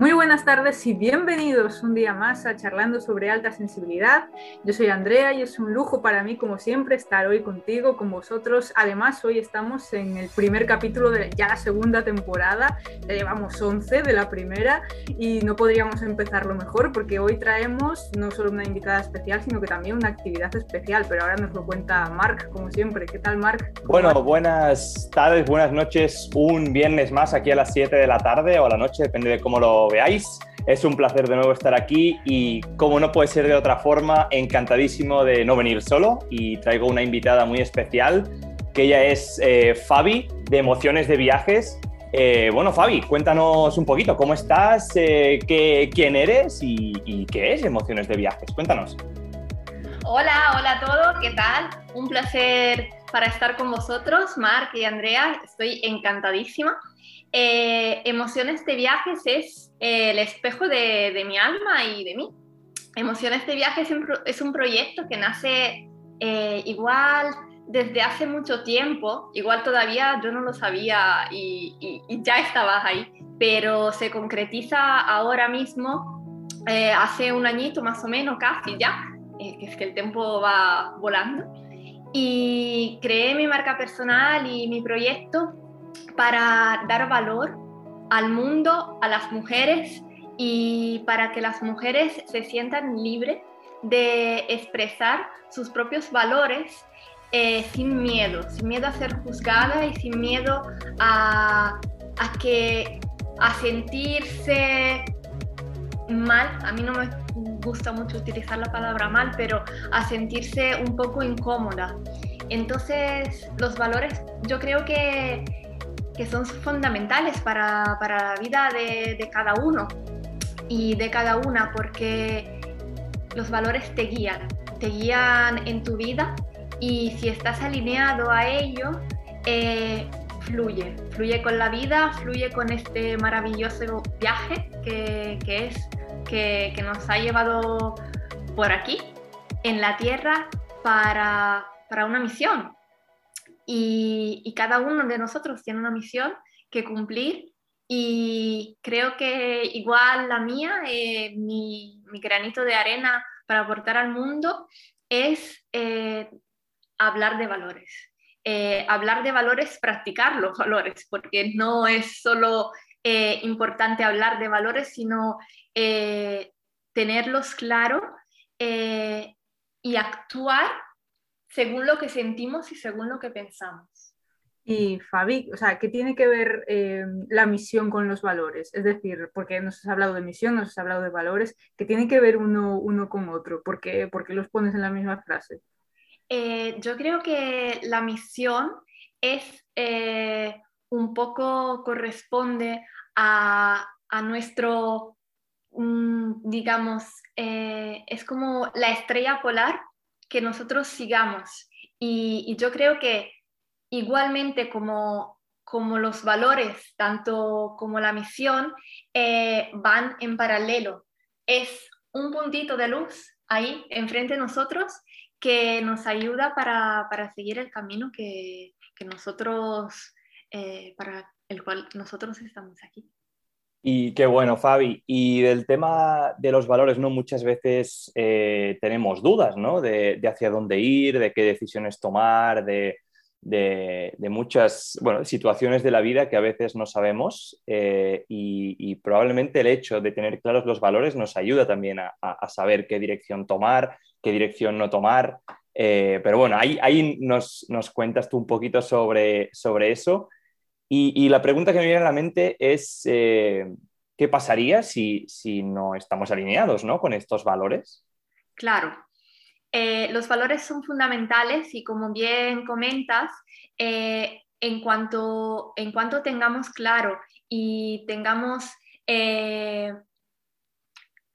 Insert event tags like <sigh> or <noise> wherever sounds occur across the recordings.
Muy buenas tardes y bienvenidos un día más a Charlando sobre Alta Sensibilidad. Yo soy Andrea y es un lujo para mí, como siempre, estar hoy contigo, con vosotros. Además, hoy estamos en el primer capítulo de ya la segunda temporada. Ya llevamos 11 de la primera y no podríamos empezarlo mejor porque hoy traemos no solo una invitada especial, sino que también una actividad especial. Pero ahora nos lo cuenta Marc, como siempre. ¿Qué tal, Marc? Bueno, buenas tardes, buenas noches. Un viernes más aquí a las 7 de la tarde o a la noche, depende de cómo lo veáis. Es un placer de nuevo estar aquí y como no puede ser de otra forma, encantadísimo de no venir solo y traigo una invitada muy especial, que ella es eh, Fabi de Emociones de Viajes. Eh, bueno, Fabi, cuéntanos un poquito, ¿cómo estás? Eh, qué, ¿Quién eres y, y, qué es Emociones de Viajes? Cuéntanos. Hola, hola a todos, ¿qué tal? Un placer para estar con vosotros, Marc y Andrea, estoy encantadísima. Eh, Emociones de Viajes es eh, el espejo de, mi alma y de mí. Emociones de Viajes es un proyecto que nace eh, igual desde hace mucho tiempo, igual todavía yo no lo sabía y, y, ya estabas ahí, pero se concretiza ahora mismo, hace un añito más o menos, casi ya, que es que el tiempo va volando, y creé mi marca personal y mi proyecto para dar valor al mundo, a las mujeres y para que las mujeres se sientan libres de expresar sus propios valores eh, sin miedo, sin miedo a ser juzgada y sin miedo a, a, que, a sentirse mal, a mí no me gusta mucho utilizar la palabra mal, pero a sentirse un poco incómoda. Entonces, los valores yo creo que que son fundamentales para, para la vida de, de, cada uno y de cada una, porque los valores te guían, te guían en tu vida y si estás alineado a ello, eh, fluye, fluye con la vida, fluye con este maravilloso viaje que, que es, que, que, nos ha llevado por aquí, en la tierra, para, para una misión, y, cada uno de nosotros tiene una misión que cumplir y creo que igual la mía, eh, mi, granito de arena para aportar al mundo es eh, hablar de valores. Eh, hablar de valores, practicar los valores, porque no es solo importante hablar de valores, sino tenerlos claro y actuar según lo que sentimos y según lo que pensamos. Y Fabi, o sea, ¿qué tiene que ver eh, la misión con los valores? Es decir, porque nos has hablado de misión, nos has hablado de valores, ¿qué tiene que ver uno, uno con otro? ¿Por qué, ¿Por qué los pones en la misma frase? Eh, yo creo que la misión es eh, un poco corresponde a, a nuestro, mm, digamos, es como la estrella polar que nosotros sigamos. Y, yo creo que igualmente como, como, los valores, tanto como la misión, eh, van en paralelo. Es un puntito de luz ahí enfrente de nosotros que nos ayuda para, para seguir el camino que, que nosotros, eh, para el cual nosotros estamos aquí. Y qué bueno, Fabi. Y del tema de los valores, ¿no? Muchas veces eh, tenemos dudas, ¿no? De, hacia dónde ir, de qué decisiones tomar, de, muchas bueno, situaciones de la vida que a veces no sabemos. Eh, y, probablemente el hecho de tener claros los valores nos ayuda también a saber qué dirección tomar, qué dirección no tomar. Eh, pero bueno, ahí, ahí nos, nos, cuentas tú un poquito sobre, sobre eso. Y, la pregunta que me viene a la mente es, eh, ¿qué pasaría si, si, no estamos alineados ¿no? con estos valores? Claro, eh, los valores son fundamentales y como bien comentas, eh, en, cuanto, en cuanto tengamos claro y tengamos,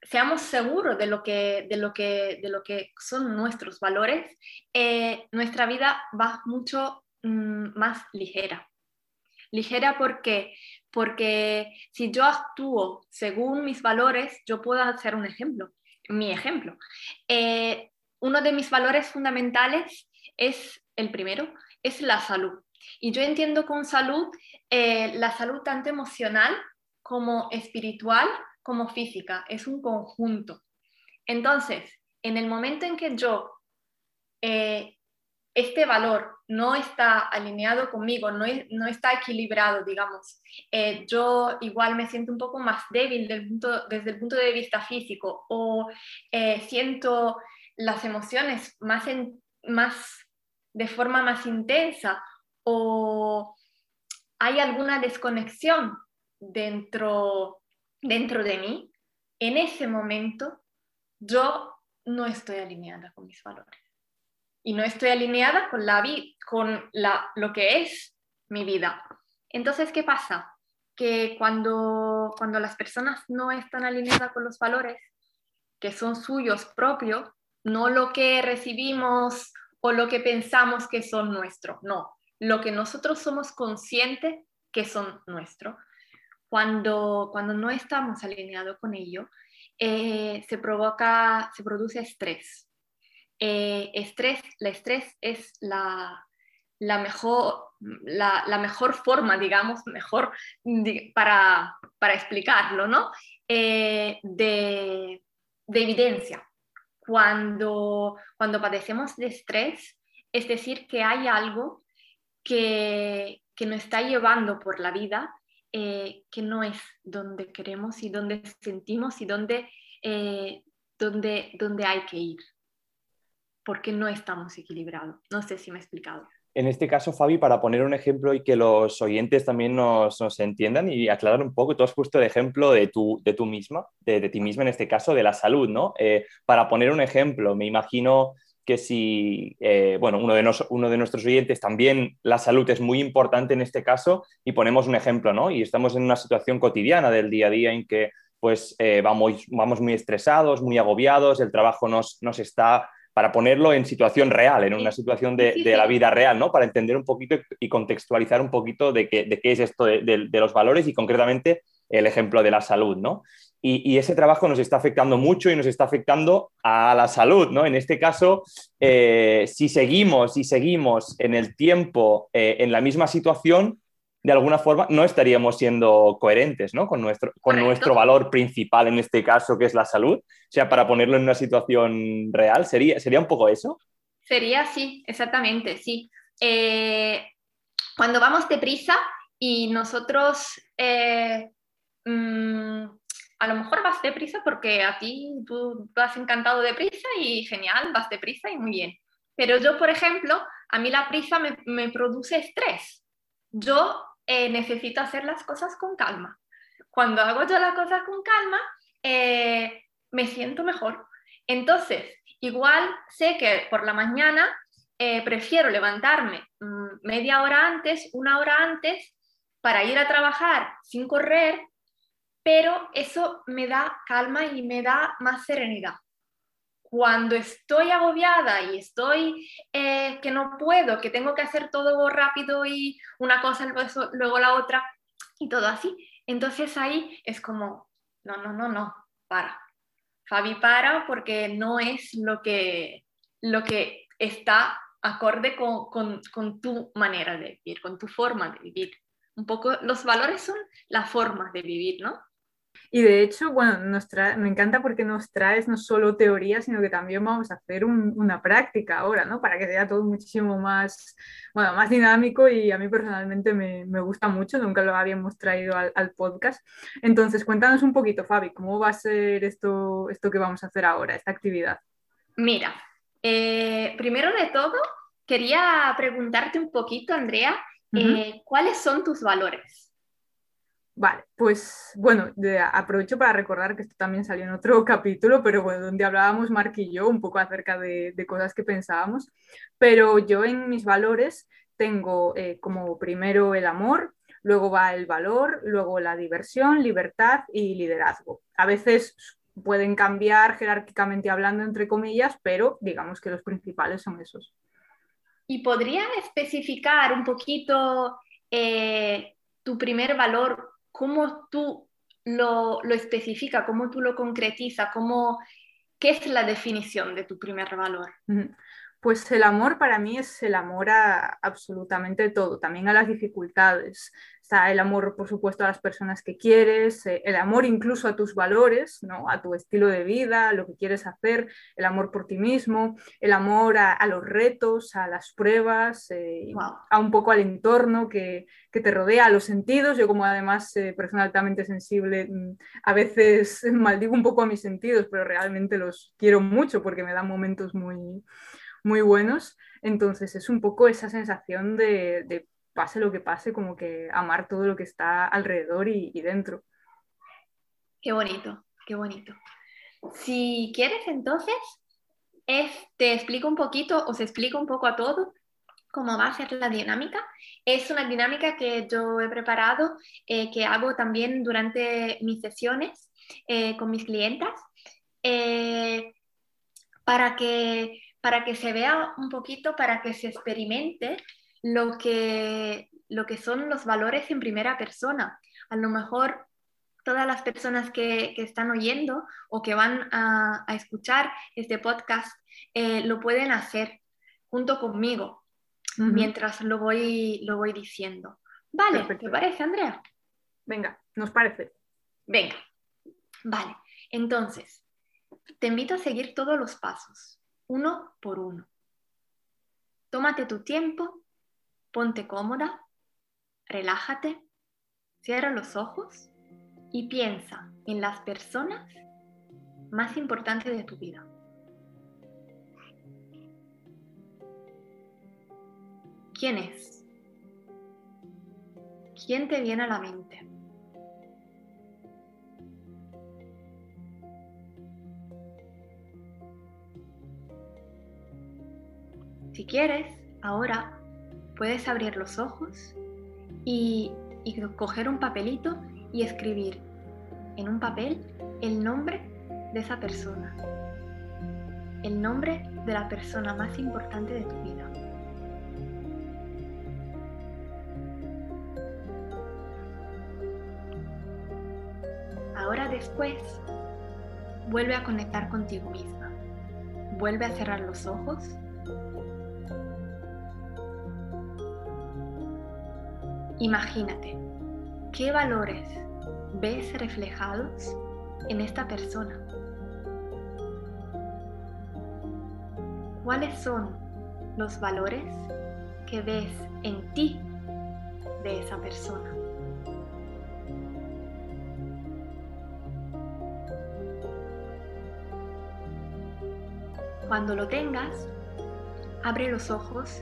seamos seguros de lo, que, de, lo que, de lo que son nuestros valores, nuestra vida va mucho mmm, más ligera. Ligera porque, porque si yo actúo según mis valores, yo puedo hacer un ejemplo, mi ejemplo. Eh, uno de mis valores fundamentales es el primero, es la salud. Y yo entiendo con salud eh, la salud tanto emocional como espiritual, como física, es un conjunto. Entonces, en el momento en que yo, eh, este valor no está alineado conmigo, no, no está equilibrado, digamos, eh, yo igual me siento un poco más débil desde el punto de vista físico o eh, siento las emociones más, más de forma más intensa o hay alguna desconexión dentro, dentro de mí, en ese momento yo no estoy alineada con mis valores. Y no estoy alineada con, la con la, lo que es mi vida. Entonces, ¿qué pasa? Que cuando, cuando las personas no están alineadas con los valores que son suyos propios, no lo que recibimos o lo que pensamos que son nuestros, no, lo que nosotros somos conscientes que son nuestros. Cuando, cuando no estamos alineados con ello, eh, se provoca, se produce estrés. Eh, estrés, la estrés es la, la mejor, la, mejor forma, digamos, mejor para, para, explicarlo, ¿no? Eh, de, de, evidencia. Cuando, cuando padecemos de estrés, es decir, que hay algo que, que nos está llevando por la vida eh, que no es donde queremos y donde sentimos y donde, eh, donde, donde hay que ir, porque no estamos equilibrados. No sé si me he explicado. En este caso, Fabi, para poner un ejemplo y que los oyentes también nos, nos entiendan y aclarar un poco, tú has puesto el ejemplo de tú de misma, de, ti misma en este caso, de la salud, ¿no? Eh, para poner un ejemplo, me imagino que si, eh, bueno, uno de, uno de, nuestros oyentes también la salud es muy importante en este caso y ponemos un ejemplo, ¿no? Y estamos en una situación cotidiana del día a día en que pues eh, vamos, vamos muy estresados, muy agobiados, el trabajo nos, nos está, para ponerlo en situación real, en una situación de, de, la vida real, ¿no? Para entender un poquito y contextualizar un poquito de qué, de qué es esto de, de los valores y concretamente el ejemplo de la salud, ¿no? Y, ese trabajo nos está afectando mucho y nos está afectando a la salud, ¿no? En este caso, eh, si seguimos y seguimos en el tiempo eh, en la misma situación, de alguna forma no estaríamos siendo coherentes ¿no? con, nuestro, con nuestro valor principal en este caso, que es la salud. O sea, para ponerlo en una situación real, ¿sería, sería un poco eso? Sería así, exactamente, sí. Eh, cuando vamos deprisa y nosotros mm, a lo mejor vas deprisa porque a ti tú vas encantado de prisa y genial, vas deprisa y muy bien. Pero yo, por ejemplo, a mí la prisa me, produce estrés. Yo eh, necesito hacer las cosas con calma. Cuando hago yo las cosas con calma, eh, me siento mejor. Entonces, igual sé que por la mañana eh, prefiero levantarme mm, media hora antes, una hora antes, para ir a trabajar sin correr pero eso me da calma y me da más serenidad. Cuando estoy agobiada y estoy eh, que no puedo, que tengo que hacer todo rápido y una cosa luego la otra y todo así, entonces ahí es como, no, no, no, no, para. Fabi, para porque no es lo que, lo que está acorde con, con, tu manera de vivir, con tu forma de vivir. Un poco, los valores son la forma de vivir, ¿no? Y de hecho, bueno, nos me encanta porque nos traes no solo teoría, sino que también vamos a hacer una práctica ahora, ¿no? Para que sea todo muchísimo más, bueno, más dinámico y a mí personalmente me, me gusta mucho, nunca lo habíamos traído al, al, podcast. Entonces, cuéntanos un poquito, Fabi, ¿cómo va a ser esto, esto que vamos a hacer ahora, esta actividad? Mira, eh, primero de todo, quería preguntarte un poquito, Andrea, eh, ¿cuáles son tus valores? Vale, pues bueno, aprovecho para recordar que esto también salió en otro <laughs> capítulo, pero bueno, donde hablábamos Mark y yo un poco acerca de, cosas que pensábamos, pero yo en mis valores tengo eh, como primero el amor, luego va el valor, luego la diversión, libertad y liderazgo. A veces pueden cambiar jerárquicamente hablando, entre comillas, pero digamos que los principales son esos. ¿Y podrían especificar un poquito eh, tu primer valor cómo tú lo, lo especificas, cómo tú lo concretizas, cómo, qué es la definición de tu primer valor. Pues el amor para mí es el amor a absolutamente todo, también a las dificultades. Está el amor, por supuesto, a las personas que quieres, eh, el amor incluso a tus valores, ¿no? a tu estilo de vida, a lo que quieres hacer, el amor por ti mismo, el amor a, los retos, a las pruebas, eh, a un poco al entorno que, que, te rodea, a los sentidos. Yo como además eh, persona altamente sensible, mm, a veces <laughs> maldigo un poco a mis sentidos, pero realmente los quiero mucho porque me dan momentos muy, muy buenos. Entonces es un poco esa sensación de, de pase lo que pase, como que amar todo lo que está alrededor y, dentro. Qué bonito, qué bonito. Si quieres, entonces, te explico un poquito, os explico un poco a todos cómo va a ser la dinámica. Es una dinámica que yo he preparado, eh, que hago también durante mis sesiones eh, con mis clientas, eh, para, que, para que se vea un poquito, para que se experimente lo que, lo que son los valores en primera persona. A lo mejor todas las personas que, están oyendo o que van a, escuchar este podcast eh, lo pueden hacer junto conmigo mientras lo voy, lo voy diciendo. Vale, ¿te parece, Andrea? Venga, nos parece. Venga, vale. Entonces, te invito a seguir todos los pasos, uno por uno. Tómate tu tiempo Ponte cómoda, relájate, cierra los ojos y piensa en las personas más importantes de tu vida. ¿Quién es? ¿Quién te viene a la mente? Si quieres, ahora puedes abrir los ojos y, coger un papelito y escribir en un papel el nombre de esa persona, el nombre de la persona más importante de tu vida. Ahora después, vuelve a conectar contigo misma. Vuelve a cerrar los ojos Imagínate, ¿qué valores ves reflejados en esta persona? ¿Cuáles son los valores que ves en ti de esa persona? Cuando lo tengas, abre los ojos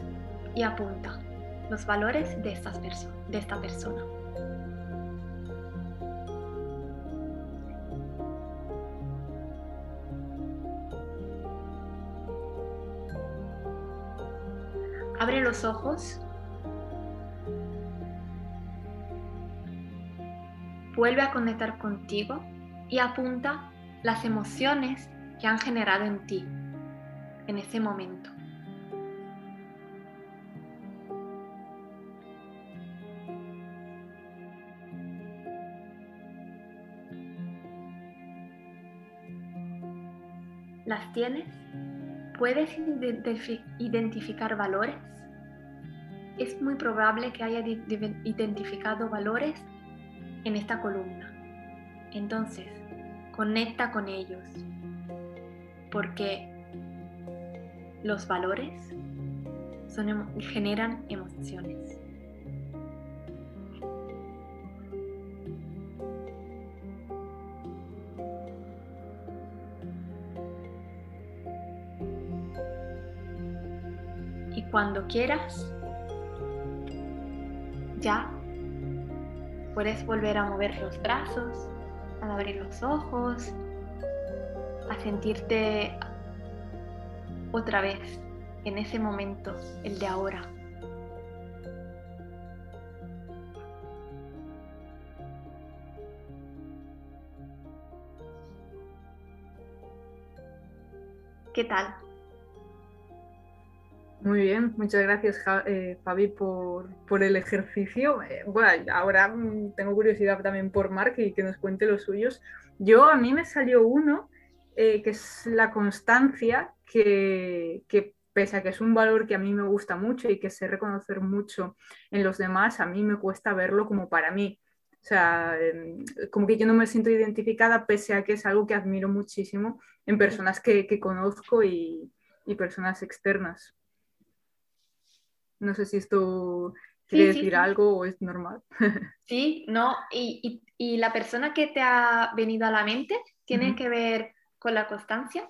y apunta los valores de, de esta persona. Abre los ojos. Vuelve a conectar contigo y apunta las emociones que han generado en ti en ese momento. ¿Las tienes? ¿Puedes identificar valores? Es muy probable que haya identificado valores en esta columna. Entonces, conecta con ellos, porque los valores generan emociones. Quieras, ya puedes volver a mover los brazos, a abrir los ojos, a sentirte otra vez en ese momento, el de ahora. ¿Qué tal? Muy bien, muchas gracias eh, Fabi por, por, el ejercicio. Eh, bueno, ahora mm, tengo curiosidad también por Mark y que nos cuente los suyos. Yo a mí me salió uno eh, que es la constancia, que, que, pese a que es un valor que a mí me gusta mucho y que sé reconocer mucho en los demás, a mí me cuesta verlo como para mí. O sea, em, como que yo no me siento identificada pese a que es algo que admiro muchísimo en personas que, conozco y, personas externas. No sé si esto quiere decir algo o es normal. <laughs> Sí, no, y, la persona que te ha venido a la mente tiene que ver con la constancia.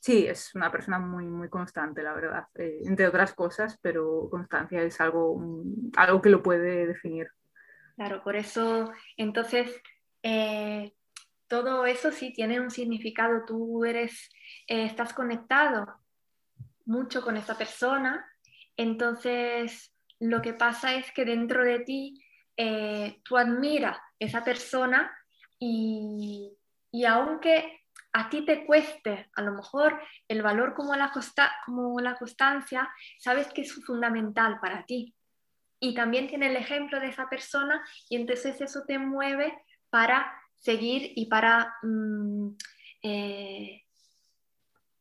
Sí, es una persona muy, muy constante, la verdad, eh, entre otras cosas, pero constancia es algo, algo que lo puede definir. Claro, por eso, entonces, eh, todo eso sí tiene un significado. Tú eres, eh, estás conectado mucho con esta persona, entonces lo que pasa es que dentro de ti eh, tú admiras esa persona y, aunque a ti te cueste a lo mejor el valor como la, como la constancia, sabes que es fundamental para ti y también tiene el ejemplo de esa persona y entonces eso te mueve para seguir y para mm, eh,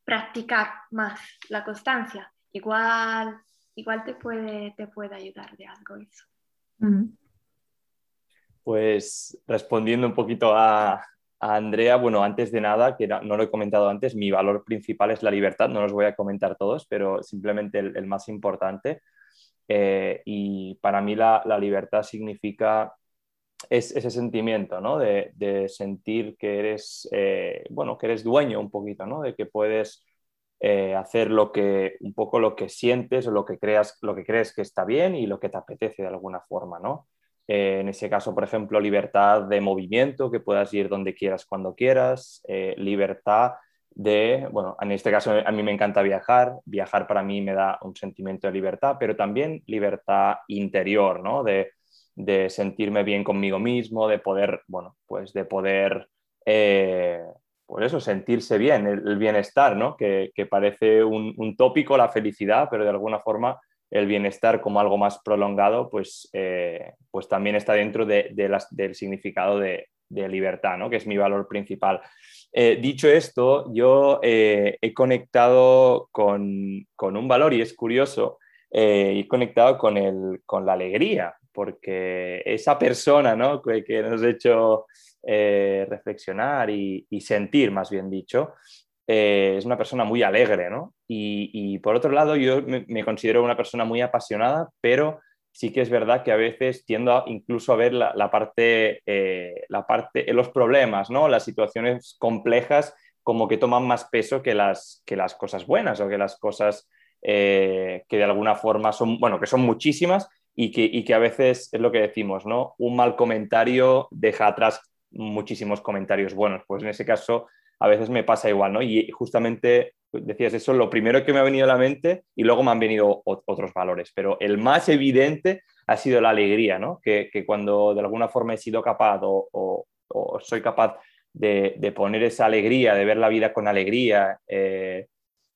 practicar más la constancia. Igual, igual te, puede, te puede ayudar de algo eso. Pues respondiendo un poquito a, Andrea, bueno, antes de nada, que no, lo he comentado antes, mi valor principal es la libertad, no los voy a comentar todos, pero simplemente el más importante. Eh, y para mí la, libertad significa ese sentimiento, ¿no? De, sentir que eres, eh, bueno, que eres dueño un poquito, ¿no? De que puedes eh, hacer lo que, un poco lo que sientes o lo que, creas, lo que crees que está bien y lo que te apetece de alguna forma, ¿no? en ese caso, por ejemplo, libertad de movimiento, que puedas ir donde quieras, cuando quieras, libertad de, bueno, en este caso a mí me encanta viajar, viajar para mí me da un sentimiento de libertad, pero también libertad interior, ¿no? De, sentirme bien conmigo mismo, de poder, bueno, pues de poder, eh, pues eso, sentirse bien, el, bienestar, ¿no? Que, parece un, tópico la felicidad, pero de alguna forma el bienestar como algo más prolongado, pues, eh, pues también está dentro de, del significado de, libertad, ¿no? Que es mi valor principal. Eh, dicho esto, yo eh, he conectado con, un valor y es curioso, he conectado con, el, con la alegría, porque esa persona ¿no? que, nos ha hecho reflexionar y, sentir, más bien dicho, es una persona muy alegre, ¿no? Y, por otro lado, yo me, considero una persona muy apasionada, pero sí que es verdad que a veces tiendo incluso a ver la, parte, eh, la parte, los problemas, ¿no? las situaciones complejas como que toman más peso que las, que las cosas buenas o que las cosas eh, que de alguna forma son, bueno, que son muchísimas y que, y que a veces es lo que decimos, ¿no? Un mal comentario deja atrás muchísimos comentarios buenos. Pues en ese caso a veces me pasa igual, ¿no? Y justamente decías eso, lo primero que me ha venido a la mente y luego me han venido otros valores, pero el más evidente ha sido la alegría, ¿no? Que, cuando de alguna forma he sido capaz o, soy capaz de, poner esa alegría, de ver la vida con alegría, eh,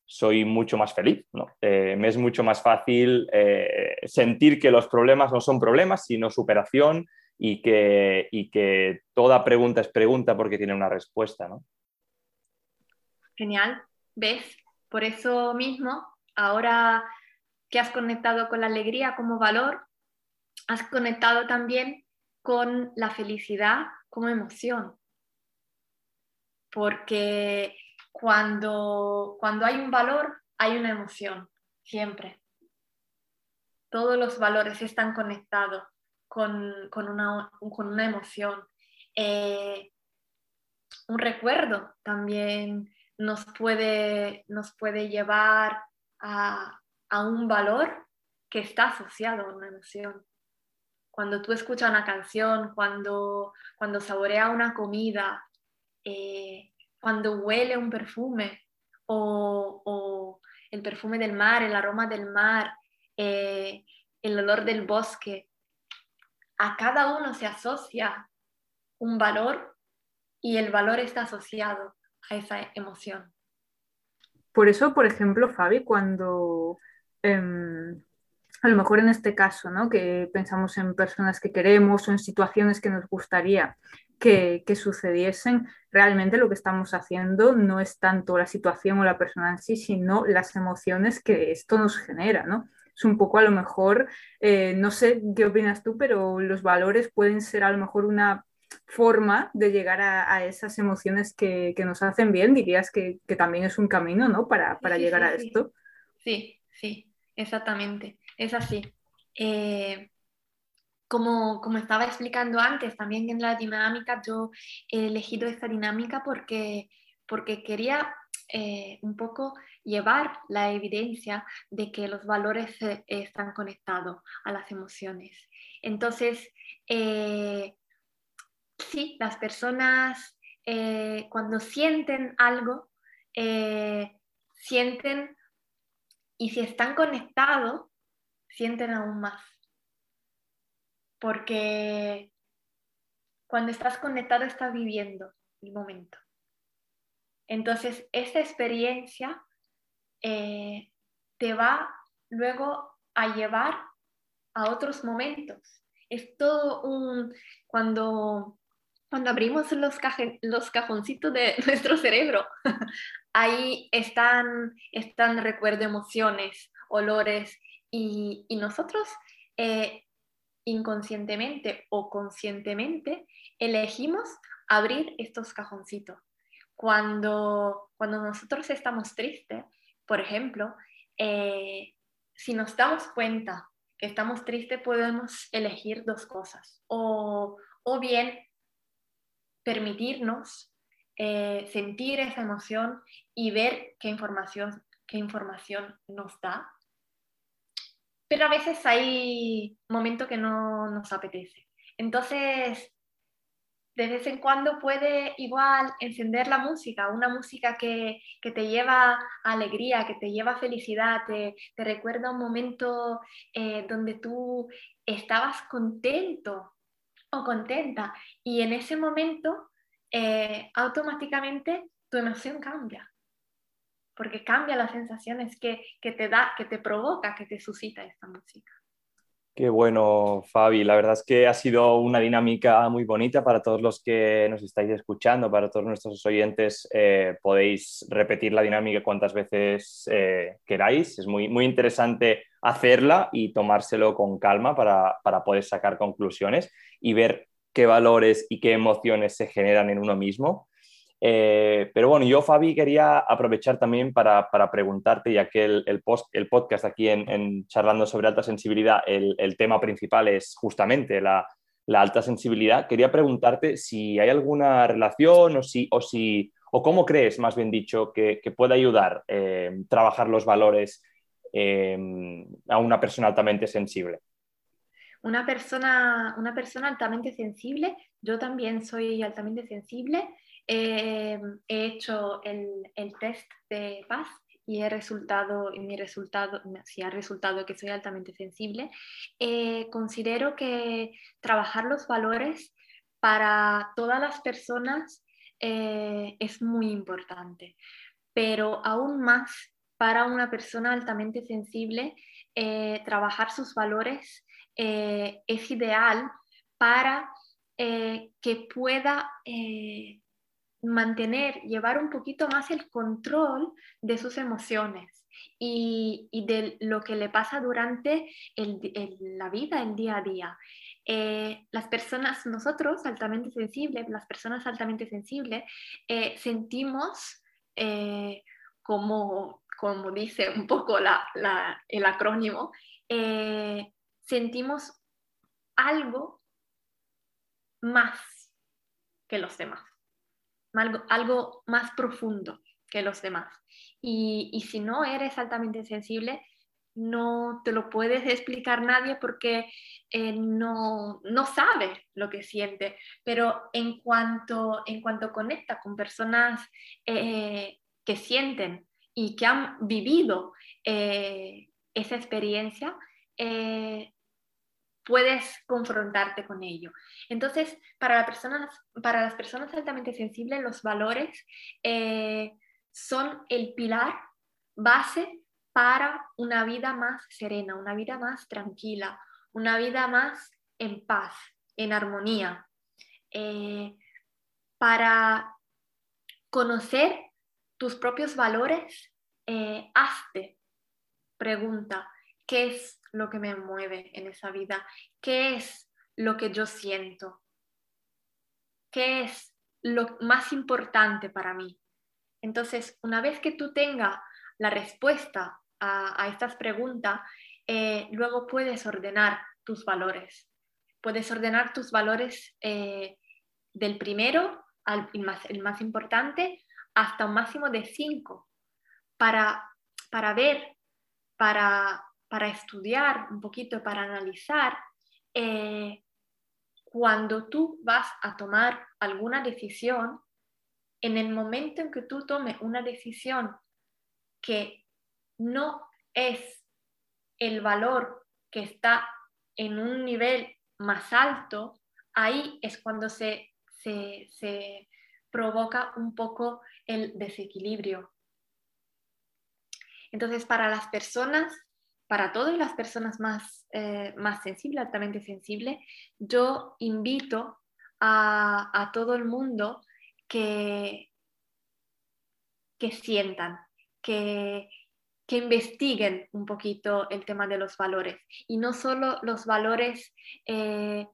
soy mucho más feliz, ¿no? Eh, me es mucho más fácil eh, sentir que los problemas no son problemas, sino superación y que, y que toda pregunta es pregunta porque tiene una respuesta, ¿no? Genial. ¿Ves? Por eso mismo, ahora que has conectado con la alegría como valor, has conectado también con la felicidad como emoción. Porque cuando, cuando hay un valor, hay una emoción, siempre. Todos los valores están conectados con, una, con una, emoción. Eh, un recuerdo también nos puede, nos puede llevar a, un valor que está asociado a una emoción. Cuando tú escuchas una canción, cuando, cuando saboreas una comida, eh, cuando huele un perfume o, el perfume del mar, el aroma del mar, eh, el olor del bosque, a cada uno se asocia un valor y el valor está asociado a esa emoción. Por eso, por ejemplo, Fabi, cuando em, a lo mejor en este caso, ¿no? que pensamos en personas que queremos o en situaciones que nos gustaría que, sucediesen, realmente lo que estamos haciendo no es tanto la situación o la persona en sí, sino las emociones que esto nos genera, ¿no? Es un poco a lo mejor, eh, no sé qué opinas tú, pero los valores pueden ser a lo mejor una forma de llegar a, esas emociones que, nos hacen bien, dirías que, también es un camino, ¿no? Para, llegar a esto. Sí, sí, exactamente, es así. Eh, como, como, estaba explicando antes, también en la dinámica, yo he elegido esta dinámica porque, porque quería eh, un poco llevar la evidencia de que los valores están conectados a las emociones. Entonces, eh, sí, las personas eh, cuando sienten algo, sienten y si están conectados, sienten aún más porque cuando estás conectado estás viviendo el momento. Entonces, esa experiencia eh, te va luego a llevar a otros momentos. Es todo un... Cuando, cuando abrimos los, cajoncitos de <laughs> nuestro cerebro, <laughs> ahí están, están recuerdos, emociones, olores, y, nosotros eh, inconscientemente o conscientemente elegimos abrir estos cajoncitos. Cuando, cuando nosotros estamos tristes, por ejemplo, eh, si nos damos cuenta que estamos tristes, podemos elegir dos cosas. O, bien permitirnos eh, sentir esa emoción y ver qué información, qué información nos da pero a veces hay momentos que no nos apetece. Entonces, de vez en cuando puede igual encender la música, una música que, te lleva alegría, que te lleva felicidad, te, recuerda un momento eh, donde tú estabas contento o contenta y en ese momento eh, automáticamente tu emoción cambia porque cambia las sensaciones que, te da, que te provoca, que te suscita esta música. Qué bueno, Fabi. La verdad es que ha sido una dinámica muy bonita para todos los que nos estáis escuchando, para todos nuestros oyentes. Eh, podéis repetir la dinámica cuantas veces eh, queráis. Es muy, muy interesante hacerla y tomárselo con calma para, para poder sacar conclusiones y ver qué valores y qué emociones se generan en uno mismo eh, pero bueno, yo, Fabi, quería aprovechar también para, preguntarte, ya que el, post, el podcast aquí en, Charlando sobre Alta Sensibilidad, el, tema principal es justamente la, alta sensibilidad. Quería preguntarte si hay alguna relación o, si, o, si, o cómo crees, más bien dicho, que, puede ayudar eh, trabajar los valores eh, a una persona altamente sensible. Una persona, una persona altamente sensible, yo también soy altamente sensible he hecho el, test de paz y he resultado, mi resultado, si ha resultado que soy altamente sensible, eh, considero que trabajar los valores para todas las personas eh, es muy importante, pero aún más para una persona altamente sensible, eh, trabajar sus valores es ideal para que pueda mantener, llevar un poquito más el control de sus emociones y, de lo que le pasa durante la vida, el día a día. Eh, las personas, nosotros altamente sensibles, las personas altamente sensibles, eh, sentimos eh, como, como dice un poco el acrónimo, sentimos algo más que los demás algo, más profundo que los demás. Y, si no eres altamente sensible, no te lo puedes explicar nadie porque eh, no, no sabe lo que siente. Pero en cuanto, en cuanto conecta con personas eh, que sienten y que han vivido eh, esa experiencia, puedes confrontarte con ello. Entonces, para, las personas altamente sensibles, los valores eh, son el pilar base para una vida más serena, una vida más tranquila, una vida más en paz, en armonía. Eh, para conocer tus propios valores, eh, hazte pregunta, ¿qué es lo que me mueve en esa vida? ¿Qué es lo que yo siento? ¿Qué es lo más importante para mí? Entonces, una vez que tú tengas la respuesta a, estas preguntas, eh, luego puedes ordenar tus valores. Puedes ordenar tus valores eh, del primero al más, el más importante hasta un máximo de cinco para, para ver, para, para estudiar un poquito, para analizar, eh, cuando tú vas a tomar alguna decisión, en el momento en que tú tomes una decisión que no es el valor que está en un nivel más alto, ahí es cuando se, se provoca un poco el desequilibrio. Entonces, para las personas para todas las personas más, eh, más sensibles, altamente sensibles, yo invito a, todo el mundo que, que sientan, que, que investiguen un poquito el tema de los valores. Y no solo los valores eh,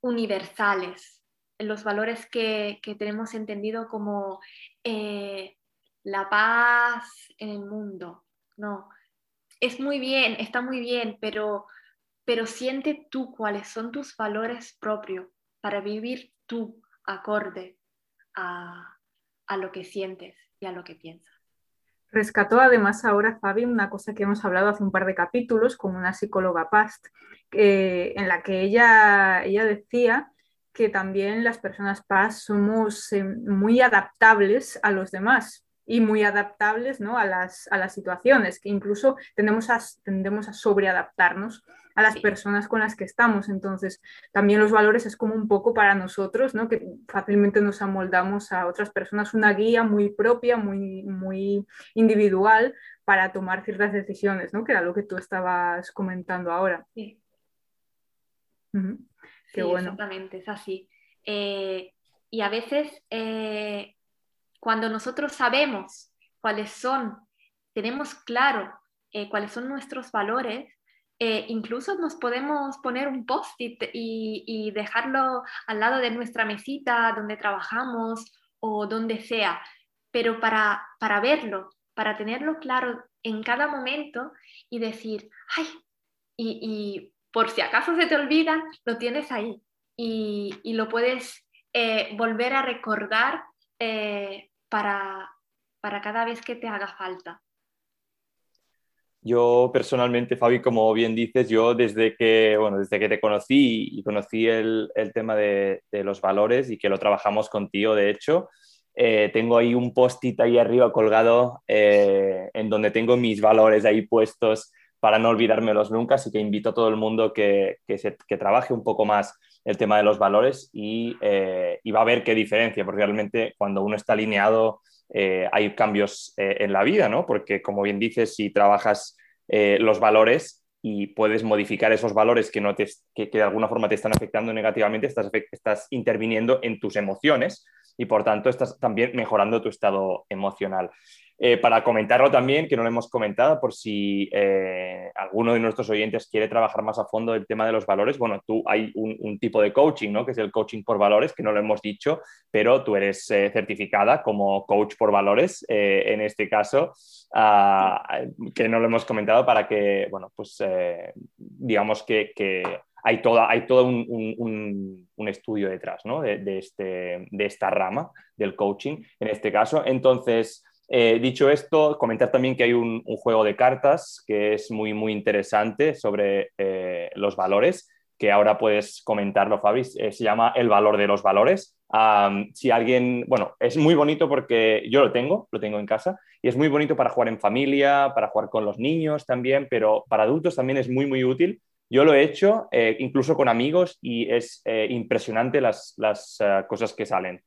universales, los valores que, tenemos entendido como eh, la paz en el mundo, no, es muy bien, está muy bien, pero, pero siente tú cuáles son tus valores propios para vivir tú acorde a, lo que sientes y a lo que piensas. Rescató además ahora, Fabi, una cosa que hemos hablado hace un par de capítulos con una psicóloga PAST, en la que ella, ella decía que también las personas PAST somos eh, muy adaptables a los demás, y muy adaptables ¿no? a, las, a las situaciones, que incluso tendemos a, tendemos a sobreadaptarnos a las personas con las que estamos. Entonces, también los valores es como un poco para nosotros, ¿no? que fácilmente nos amoldamos a otras personas, una guía muy propia, muy, muy individual para tomar ciertas decisiones, ¿no? que era lo que tú estabas comentando ahora. Sí. Qué bueno. Exactamente, es así. Eh, y a veces eh, cuando nosotros sabemos cuáles son, tenemos claro eh, cuáles son nuestros valores, eh, incluso nos podemos poner un post-it y, dejarlo al lado de nuestra mesita donde trabajamos o donde sea, pero para, para verlo, para tenerlo claro en cada momento y decir, ay, y, por si acaso se te olvida, lo tienes ahí y, lo puedes eh, volver a recordar para, para cada vez que te haga falta? Yo personalmente, Fabi, como bien dices, yo desde que, bueno, desde que te conocí y conocí el, el tema de, los valores y que lo trabajamos contigo, de hecho, eh, tengo ahí un post-it ahí arriba colgado eh, en donde tengo mis valores ahí puestos para no olvidármelos nunca, así que invito a todo el mundo que, que, que trabaje un poco más el tema de los valores y, eh, y, va a ver qué diferencia, porque realmente cuando uno está alineado eh, hay cambios eh, en la vida, ¿no? Porque como bien dices, si trabajas los valores y puedes modificar esos valores que, no te, que, que, de alguna forma te están afectando negativamente, estás, estás interviniendo en tus emociones y por tanto estás también mejorando tu estado emocional. Eh, para comentarlo también, que no lo hemos comentado, por si eh, alguno de nuestros oyentes quiere trabajar más a fondo el tema de los valores, bueno, tú hay un, tipo de coaching, ¿no? Que es el coaching por valores, que no lo hemos dicho, pero tú eres eh, certificada como coach por valores, en este caso, ah, que no lo hemos comentado para que, bueno, pues digamos que, hay, toda, hay todo un, estudio detrás ¿no? de, este, de esta rama del coaching, en este caso. Entonces, eh, dicho esto, comentar también que hay un, juego de cartas que es muy, muy interesante sobre eh, los valores, que ahora puedes comentarlo, Fabi. Eh, se llama El valor de los valores. si alguien, bueno, es muy bonito porque yo lo tengo, lo tengo en casa, y es muy bonito para jugar en familia, para jugar con los niños también, pero para adultos también es muy, muy útil. Yo lo he hecho incluso con amigos y es impresionante las, las cosas que salen.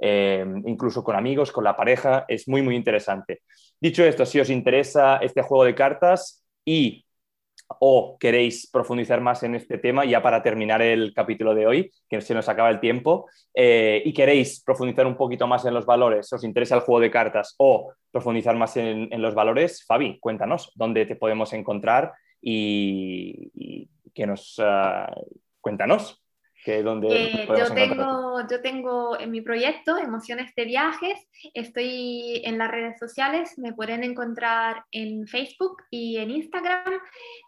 Eh, incluso con amigos, con la pareja, es muy, muy interesante. Dicho esto, si os interesa este juego de cartas y o queréis profundizar más en este tema, ya para terminar el capítulo de hoy, que se nos acaba el tiempo, eh, y queréis profundizar un poquito más en los valores, os interesa el juego de cartas o profundizar más en, los valores, Fabi, cuéntanos dónde te podemos encontrar y, que nos ah, cuéntanos. Que eh, yo, tengo, yo tengo en mi proyecto Emociones de Viajes, estoy en las redes sociales, me pueden encontrar en Facebook y en Instagram.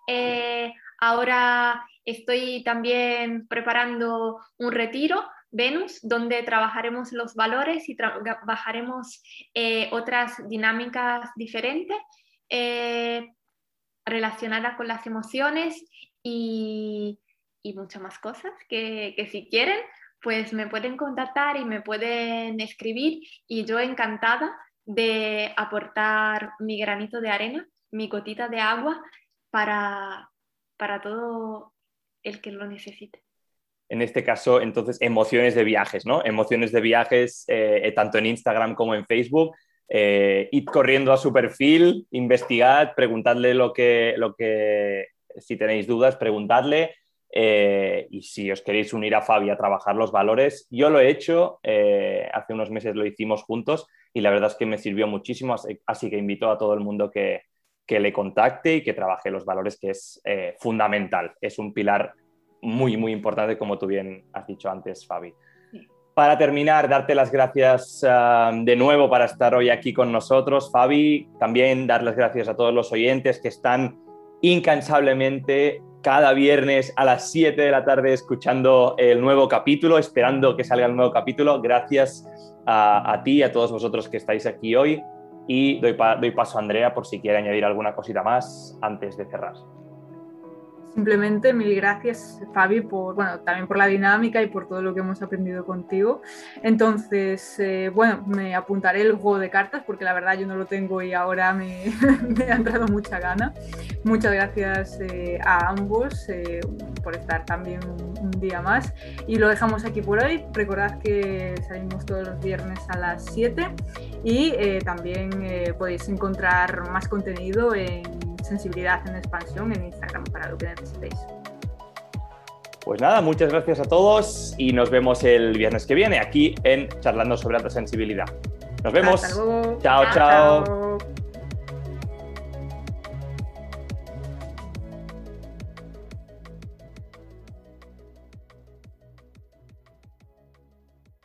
Eh, ahora estoy también preparando un retiro, Venus, donde trabajaremos los valores y trabajaremos eh, otras dinámicas diferentes relacionadas con las emociones y y muchas más cosas que, que si quieren, pues me pueden contactar y me pueden escribir y yo encantada de aportar mi granito de arena, mi gotita de agua para, para todo el que lo necesite. En este caso, entonces, emociones de viajes, ¿no? Emociones de viajes, eh, tanto en Instagram como en Facebook. Eh, id corriendo a su perfil, investigad, preguntadle lo que, lo que, si tenéis dudas, preguntadle eh, y si os queréis unir a Fabi a trabajar los valores, yo lo he hecho, eh, hace unos meses lo hicimos juntos y la verdad es que me sirvió muchísimo, así, que invito a todo el mundo que, le contacte y que trabaje los valores, que es eh, fundamental, es un pilar muy, muy importante, como tú bien has dicho antes, Fabi. Para terminar, darte las gracias ah, de nuevo para estar hoy aquí con nosotros, Fabi. También dar las gracias a todos los oyentes que están incansablemente cada viernes a las 7 de la tarde escuchando el nuevo capítulo, esperando que salga el nuevo capítulo. Gracias a, ti y a todos vosotros que estáis aquí hoy. Y doy, doy paso a Andrea por si quiere añadir alguna cosita más antes de cerrar. Simplemente mil gracias, Fabi, por, bueno, también por la dinámica y por todo lo que hemos aprendido contigo. Entonces, eh, bueno, me apuntaré el juego de cartas porque la verdad yo no lo tengo y ahora me, <laughs> ha entrado mucha gana. Muchas gracias eh, a ambos eh, por estar también un, día más. Y lo dejamos aquí por hoy. Recordad que salimos todos los viernes a las 7 y también podéis encontrar más contenido en sensibilidad en expansión en Instagram para lo que necesitéis. Pues nada, muchas gracias a todos y nos vemos el viernes que viene aquí en Charlando sobre alta sensibilidad. Nos vemos. Hasta luego. chao. chao.